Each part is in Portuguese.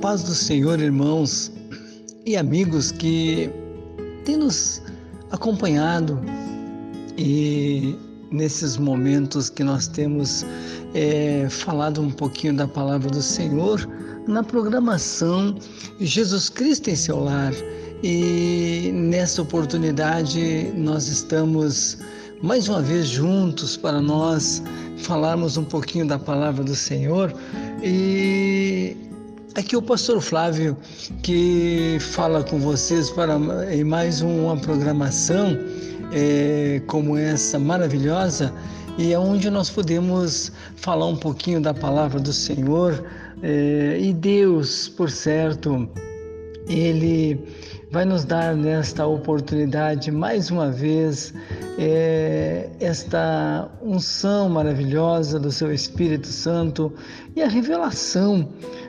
Paz do Senhor, irmãos e amigos que têm nos acompanhado e nesses momentos que nós temos é, falado um pouquinho da palavra do Senhor na programação Jesus Cristo em seu lar. E nessa oportunidade nós estamos mais uma vez juntos para nós falarmos um pouquinho da palavra do Senhor. E aqui o pastor Flávio que fala com vocês para em mais uma programação é, como essa maravilhosa e é onde nós podemos falar um pouquinho da palavra do Senhor é, e Deus, por certo, ele vai nos dar nesta oportunidade mais uma vez é, esta unção maravilhosa do seu Espírito Santo e a revelação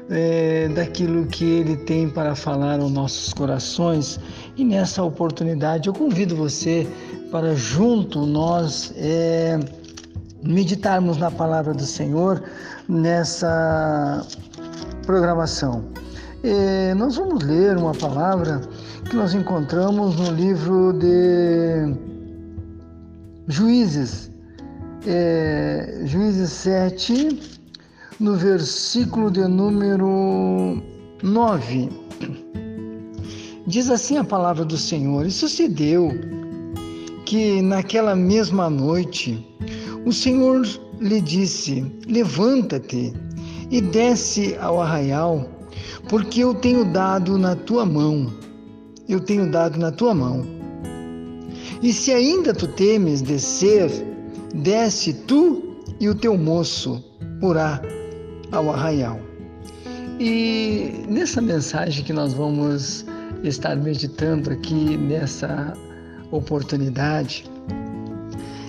é, daquilo que ele tem para falar aos nossos corações. E nessa oportunidade eu convido você para junto nós é, meditarmos na palavra do Senhor nessa programação. É, nós vamos ler uma palavra que nós encontramos no livro de Juízes, é, Juízes 7, no versículo de número 9. Diz assim a palavra do Senhor: E sucedeu que naquela mesma noite o Senhor lhe disse: Levanta-te e desce ao arraial porque eu tenho dado na tua mão, eu tenho dado na tua mão. E se ainda tu temes descer, desce tu e o teu moço porá ao arraial. E nessa mensagem que nós vamos estar meditando aqui nessa oportunidade,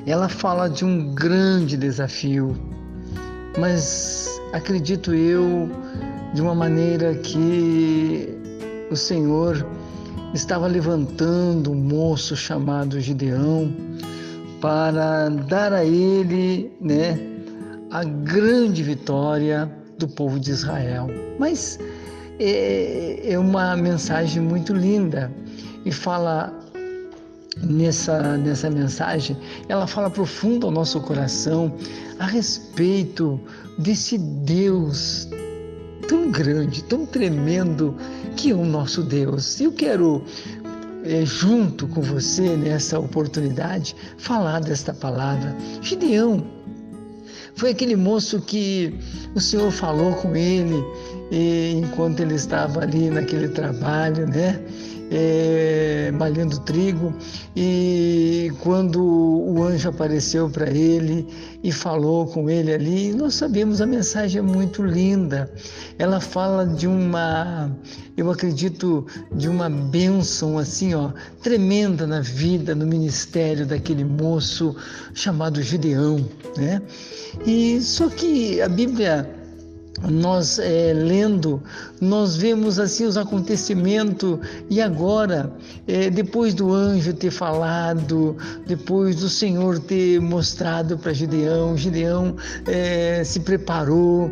ela fala de um grande desafio, mas acredito eu de uma maneira que o Senhor estava levantando um moço chamado Gideão para dar a ele, né, a grande vitória do povo de Israel. Mas é, é uma mensagem muito linda e fala nessa, nessa mensagem, ela fala profundo ao nosso coração a respeito desse Deus tão grande, tão tremendo que é o nosso Deus. Eu quero, é, junto com você nessa oportunidade, falar desta palavra. Gideão foi aquele moço que o Senhor falou com ele enquanto ele estava ali naquele trabalho, né? É, malhando trigo e quando o anjo apareceu para ele e falou com ele ali, nós sabemos a mensagem é muito linda. Ela fala de uma, eu acredito, de uma bênção assim, ó, tremenda na vida, no ministério daquele moço chamado Gideão, né? E só que a Bíblia nós é, lendo, nós vemos assim os acontecimentos e agora, é, depois do anjo ter falado, depois do Senhor ter mostrado para Gideão, Gideão é, se preparou,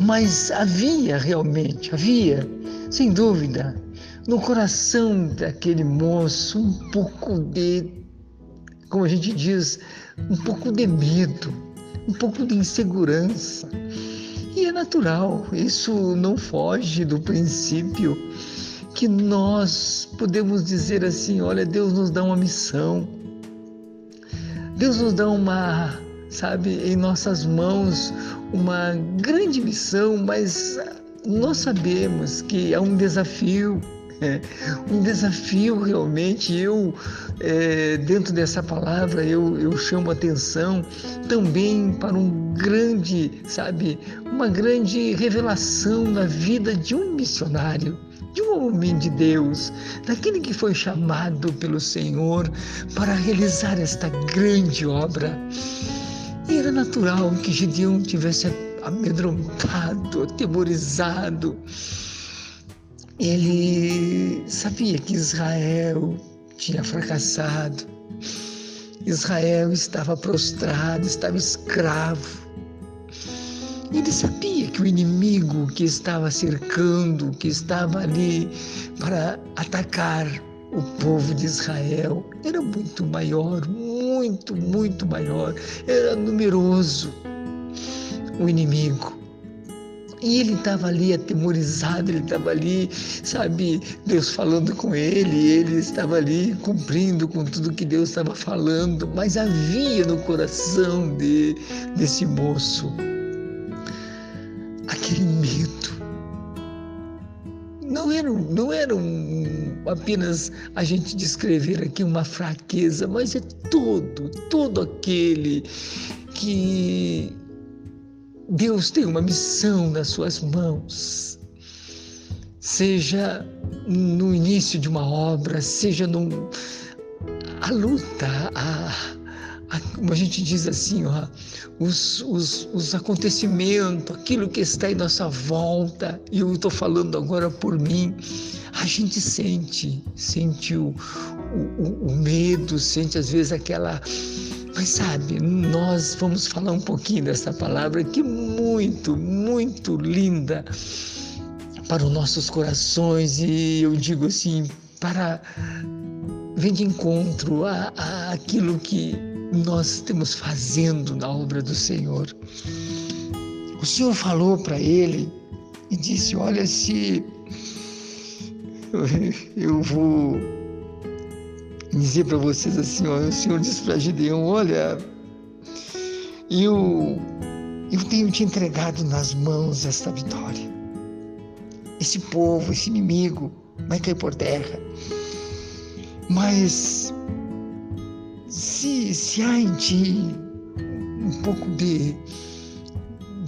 mas havia realmente, havia, sem dúvida, no coração daquele moço um pouco de, como a gente diz, um pouco de medo, um pouco de insegurança e é natural, isso não foge do princípio que nós podemos dizer assim: olha, Deus nos dá uma missão, Deus nos dá uma, sabe, em nossas mãos, uma grande missão, mas nós sabemos que é um desafio é um desafio realmente. Eu, é, dentro dessa palavra, eu, eu chamo atenção também para um grande, sabe, uma grande revelação na vida de um missionário de um homem de Deus, daquele que foi chamado pelo Senhor para realizar esta grande obra. E era natural que Gideão tivesse amedrontado, atemorizado, ele sabia que Israel tinha fracassado. Israel estava prostrado, estava escravo. Ele sabia que o inimigo que estava cercando, que estava ali para atacar o povo de Israel, era muito maior, muito, muito maior, era numeroso o inimigo. E ele estava ali atemorizado, ele estava ali, sabe, Deus falando com ele, ele estava ali cumprindo com tudo que Deus estava falando, mas havia no coração de, desse moço Não era, um, apenas a gente descrever aqui uma fraqueza, mas é todo, todo aquele que Deus tem uma missão nas suas mãos. Seja no início de uma obra, seja no, a luta, a, como a gente diz assim, ó, os, os, os acontecimentos, aquilo que está em nossa volta, e eu estou falando agora por mim, a gente sente, sente o, o, o medo, sente às vezes aquela mas sabe, nós vamos falar um pouquinho dessa palavra que é muito, muito linda para os nossos corações e eu digo assim, para vir de encontro a, a aquilo que nós estamos fazendo na obra do Senhor. O Senhor falou para ele e disse: Olha, se eu vou dizer para vocês assim, ó, o Senhor disse para Gideão, olha, eu, eu tenho te entregado nas mãos esta vitória. Esse povo, esse inimigo vai cair por terra. Mas se, se há em ti um pouco de,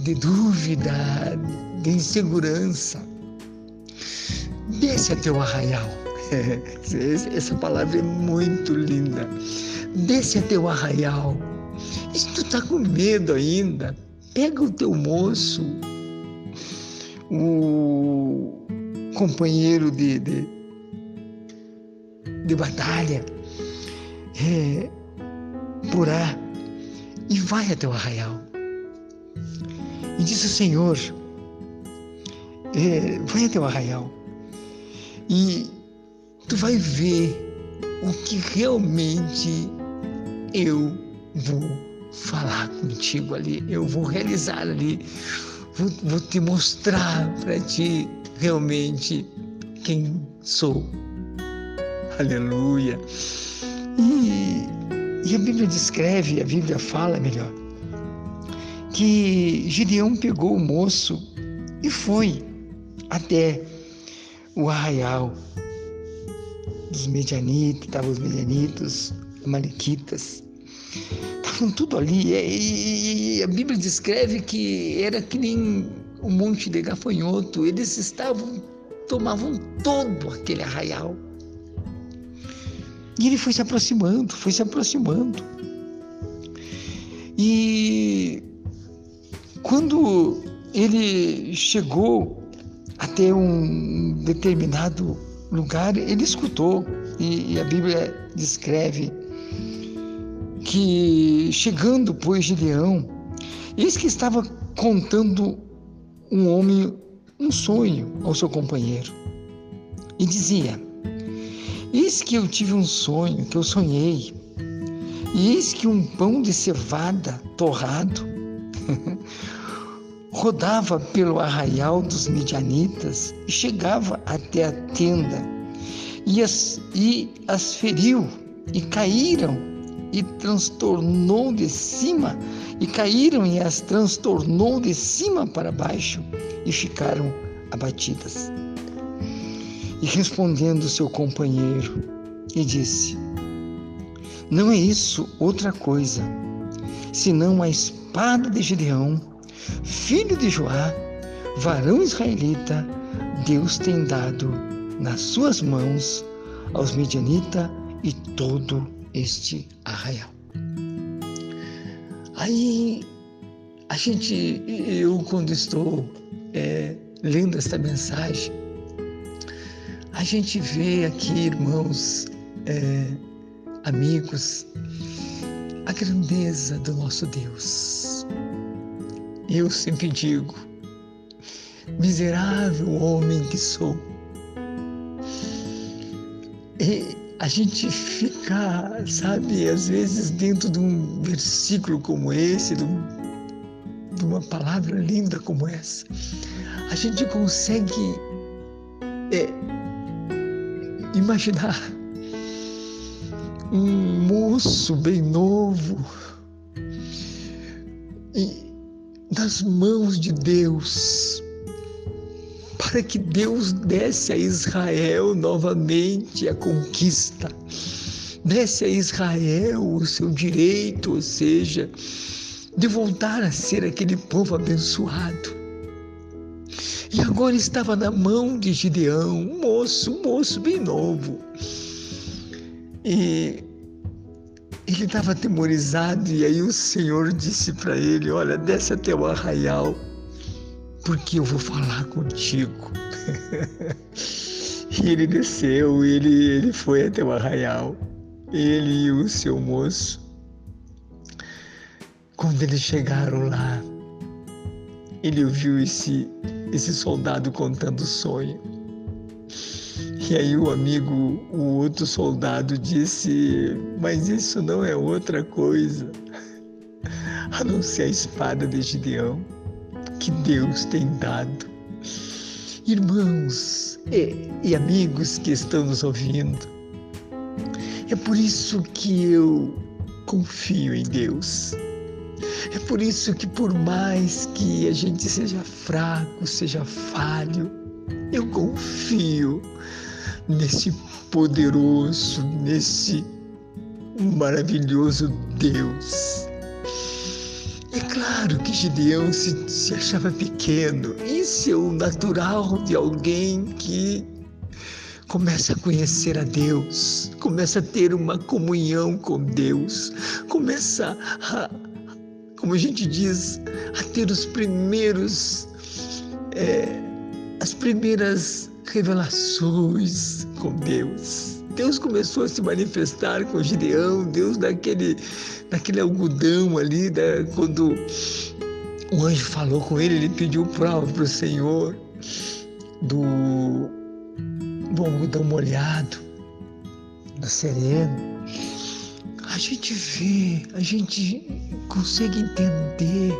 de dúvida, de insegurança, desce até o arraial Essa palavra é muito linda. Desce até o arraial. E se tu tá com medo ainda, pega o teu moço, o companheiro de, de, de batalha, é, Purá, e vai até o arraial. E diz o Senhor, é, vai até o arraial. E tu vai ver o que realmente eu vou falar contigo ali, eu vou realizar ali, vou, vou te mostrar para ti realmente quem sou. Aleluia. E, e a Bíblia descreve, a Bíblia fala melhor, que Gideão pegou o moço e foi até o arraial dos medianitas, estavam os medianitos, malequitas, estavam tudo ali. E, a Bíblia descreve que era que nem um monte de gafanhoto, eles estavam, tomavam todo aquele arraial. E ele foi se aproximando, foi se aproximando. E quando ele chegou até um determinado lugar, ele escutou, e, a Bíblia descreve que, chegando, pois, Gideão, eis que estava contando um homem um sonho ao seu companheiro. E dizia: Eis que eu tive um sonho, que eu sonhei, e eis que um pão de cevada torrado rodava pelo arraial dos midianitas e chegava até a tenda e as, e as feriu e caíram e transtornou de cima e caíram e as transtornou de cima para baixo e ficaram abatidas. E respondendo seu companheiro, e disse: Não é isso outra coisa, senão a espada de Gideão filho de Joá, varão israelita, Deus tem dado nas suas mãos aos medianitas e todo este arraial. Aí a gente, eu quando estou é, lendo esta mensagem, a gente vê aqui, irmãos, é, amigos, a grandeza do nosso Deus Eu sempre digo, miserável homem que sou. E a gente fica, sabe, às vezes dentro de um versículo como esse, de, um, de uma palavra linda como essa, a gente consegue é, imaginar um moço bem novo nas mãos de Deus para que Deus desse a Israel novamente a conquista, desse a Israel o seu direito, ou seja, de voltar a ser aquele povo abençoado. E agora estava na mão de Gideão, um moço, um moço bem novo. E ele estava atemorizado, e aí o Senhor disse para ele: Olha, desce até o arraial porque eu vou falar contigo. e ele desceu, ele, ele foi até o arraial, ele e o seu moço. Quando eles chegaram lá, ele ouviu esse, esse soldado contando o sonho. E aí o amigo, o outro soldado disse: Mas isso não é outra coisa a não ser a espada de Gideão que Deus tem dado. Irmãos e, e amigos que estão nos ouvindo, é por isso que eu confio em Deus. É por isso que, por mais que a gente seja fraco, seja falho, eu confio nesse poderoso, nesse maravilhoso Deus é claro que Gideão se, se achava pequeno. Isso é o natural de alguém que começa a conhecer a Deus, começa a ter uma comunhão com Deus, começa a, como a gente diz, a ter os primeiros, é, as primeiras revelações com Deus. Deus começou a se manifestar com Gideão, Deus daquele, daquele algodão ali, da, quando o anjo falou com ele, ele pediu prova para o Senhor do, do algodão molhado, do sereno. A gente vê, a gente consegue entender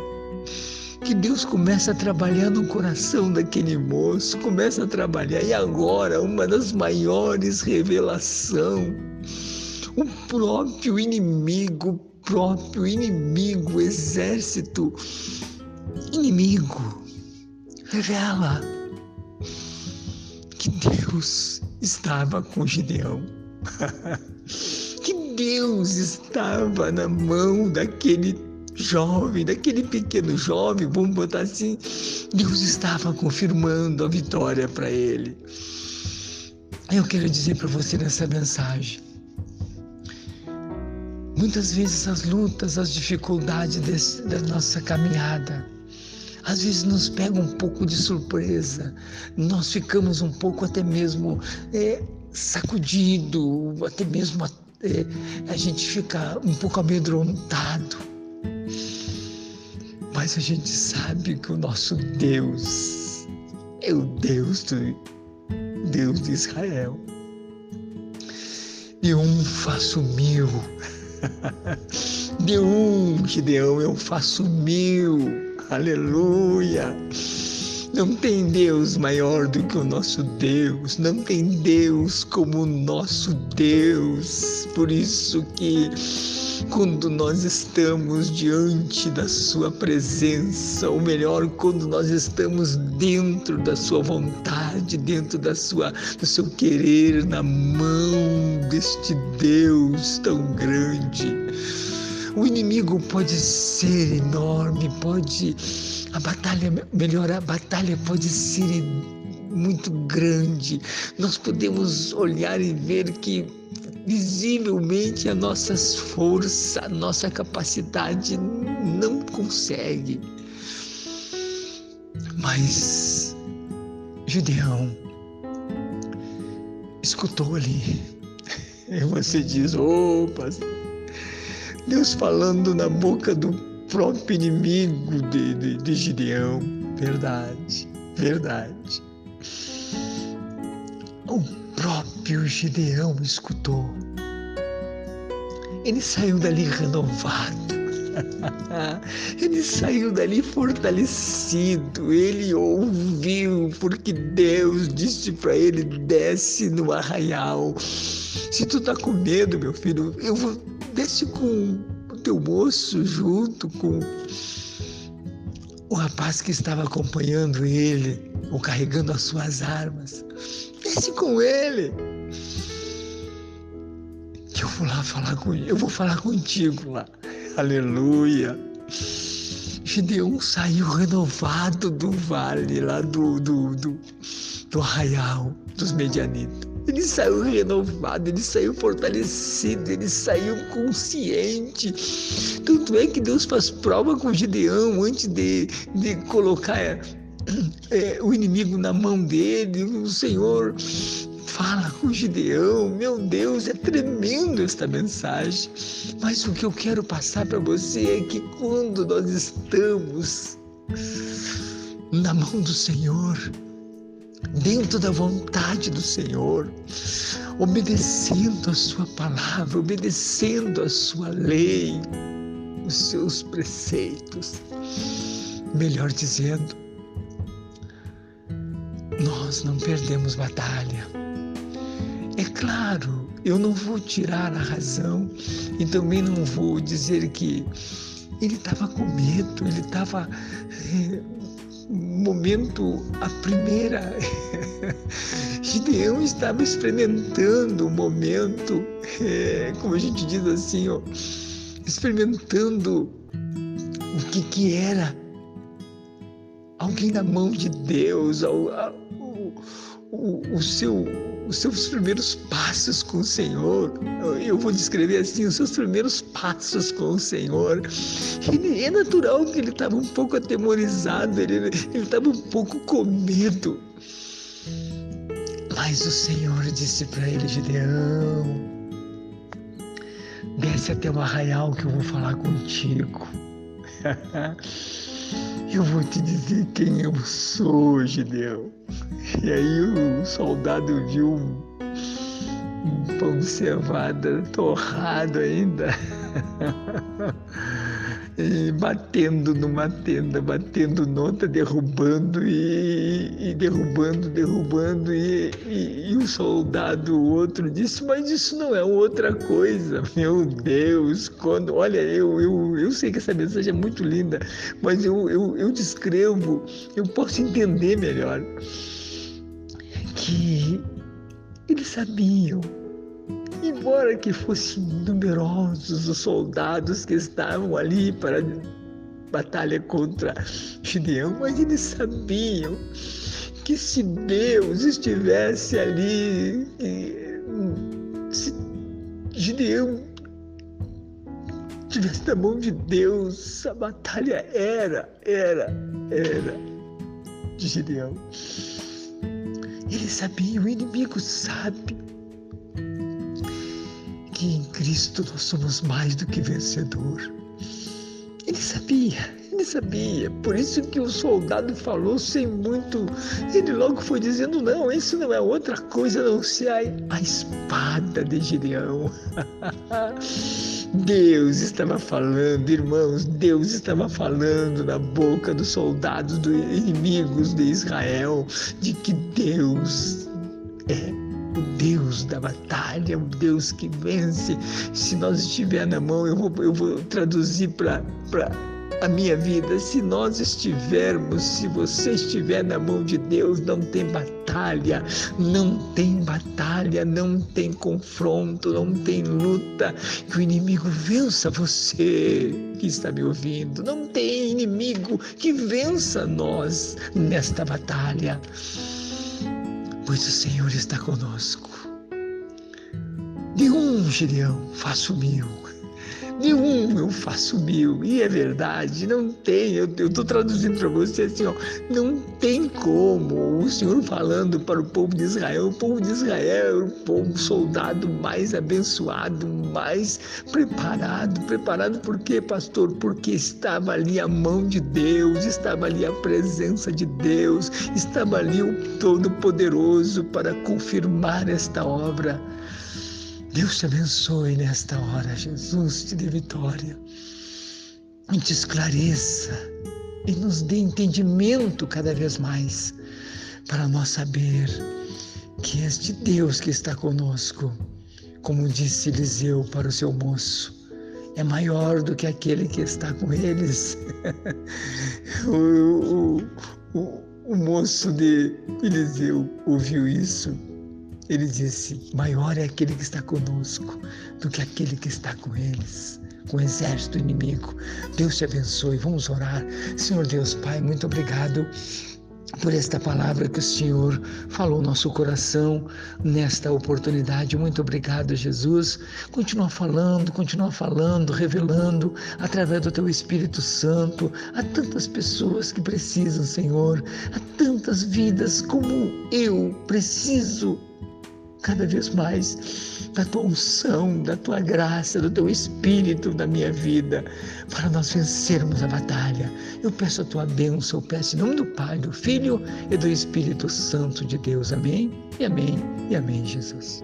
que Deus começa a trabalhar no coração daquele moço, começa a trabalhar. E agora, uma das maiores revelações, o próprio inimigo, o próprio inimigo, exército inimigo, revela que Deus estava com Gideão. Deus estava na mão daquele jovem, daquele pequeno jovem, vamos botar assim, Deus estava confirmando a vitória para ele. Eu quero dizer para você nessa mensagem. Muitas vezes as lutas, as dificuldades desse, da nossa caminhada, às vezes nos pegam um pouco de surpresa. Nós ficamos um pouco até mesmo é, sacudido, até mesmo é, a gente fica um pouco amedrontado mas a gente sabe que o nosso Deus é o Deus do Deus de Israel. De um faço mil. De um, Gideão, eu faço mil. Aleluia. Não tem Deus maior do que o nosso Deus, não tem Deus como o nosso Deus. Por isso que quando nós estamos diante da Sua presença, ou melhor, quando nós estamos dentro da Sua vontade, dentro da sua, do seu querer, na mão deste Deus tão grande. O inimigo pode ser enorme, pode a batalha melhor a batalha pode ser muito grande. Nós podemos olhar e ver que visivelmente as nossas forças, a nossa capacidade não consegue. Mas Gideão escutou ali. E você diz, opa, Deus falando na boca do próprio inimigo de, de, de Gideão. Verdade, verdade. O próprio Gideão escutou. Ele saiu dali renovado. ele saiu dali fortalecido. Ele ouviu, porque Deus disse para ele: desce no arraial. Se tu tá com medo, meu filho, eu vou desce com teu moço junto com o rapaz que estava acompanhando ele, ou carregando as suas armas. Desce com ele. Que eu vou lá falar com. Eu vou falar contigo lá. Aleluia. Gideon saiu renovado do vale, lá do, do, do, do arraial dos medianitas. Ele saiu renovado, ele saiu fortalecido, ele saiu consciente. Tanto é que Deus faz prova com Gideão antes de, de colocar é, o inimigo na mão dele. O Senhor fala com Gideão. Meu Deus, é tremendo esta mensagem. Mas o que eu quero passar para você é que quando nós estamos na mão do Senhor, dentro da vontade do Senhor, obedecendo a Sua palavra, obedecendo a Sua lei, os seus preceitos, melhor dizendo, nós não perdemos batalha é claro, eu não vou tirar a razão e também não vou dizer que ele estava com medo, ele estava. Momento, a primeira. Gideão estava experimentando o momento, é, como a gente diz assim, ó, experimentando o que, que era alguém na mão de Deus, o, o, o seu os seus primeiros passos com o Senhor. Eu vou descrever assim, os seus primeiros passos com o Senhor. E é natural que ele estava um pouco atemorizado, ele estava um pouco com medo. Mas o Senhor disse para ele, Gideão, desce até o arraial que eu vou falar contigo. eu vou te dizer quem eu sou, Gideão. E aí o soldado viu um, pão de cevada torrado ainda. e batendo numa tenda, batendo noutra, derrubando e, e derrubando, derrubando. E, e, e, o soldado, o outro, disse: Mas isso não é outra coisa, meu Deus. Quando, olha, eu, eu, eu sei que essa mensagem é muito linda, mas eu, eu, eu descrevo, eu posso entender melhor que eles sabiam embora que fossem numerosos os soldados que estavam ali para batalha contra Gideão, mas eles sabiam que se Deus estivesse ali, se Gideão estivesse na mão de Deus, a batalha era, era, era de Gideão. Ele sabia, o inimigo sabe Cristo nós somos mais do que vencedor. Ele sabia, ele sabia. Por isso que o soldado falou sem muito. Ele logo foi dizendo: não, isso não é outra coisa não ser a, a espada de Gideão. Deus estava falando, irmãos, Deus estava falando na boca dos soldados, dos inimigos de Israel, de que Deus é o Deus da batalha, o Deus que vence. Se nós estiver na mão, eu vou, eu vou traduzir para a minha vida. Se nós estivermos, se você estiver na mão de Deus, não tem batalha, não tem batalha, não tem confronto, não tem luta. Que o inimigo vença você que está me ouvindo. Não tem inimigo que vença nós nesta batalha pois o Senhor está conosco. De um, Gideão, faço mil, de um eu faço mil. E é verdade, não tem. Eu estou traduzindo para você assim, ó, não tem como. O Senhor falando para o povo de Israel, o povo de Israel era o povo soldado mais abençoado, mais preparado. Preparado por quê, pastor? Porque estava ali a mão de Deus, estava ali a presença de Deus, estava ali o Todo-Poderoso para confirmar esta obra. Deus te abençoe nesta hora, Jesus te dê vitória e te esclareça e nos dê entendimento cada vez mais para nós saber que este Deus que está conosco, como disse Eliseu para o seu moço, é maior do que aquele que está com eles. o, o, o, o moço de Eliseu ouviu isso ele disse: Maior é aquele que está conosco do que aquele que está com eles, com o exército inimigo. Deus te abençoe. Vamos orar. Senhor Deus Pai, muito obrigado por esta palavra que o Senhor falou no nosso coração nesta oportunidade. Muito obrigado, Jesus. Continua falando, continua falando, revelando através do teu Espírito Santo a tantas pessoas que precisam, Senhor, a tantas vidas como eu preciso cada vez mais da tua unção, da tua graça, do teu espírito na minha vida, para nós vencermos a batalha. Eu peço a tua bênção, eu peço em nome do Pai, do Filho e do Espírito Santo de Deus. Amém? E amém, e amém, Jesus.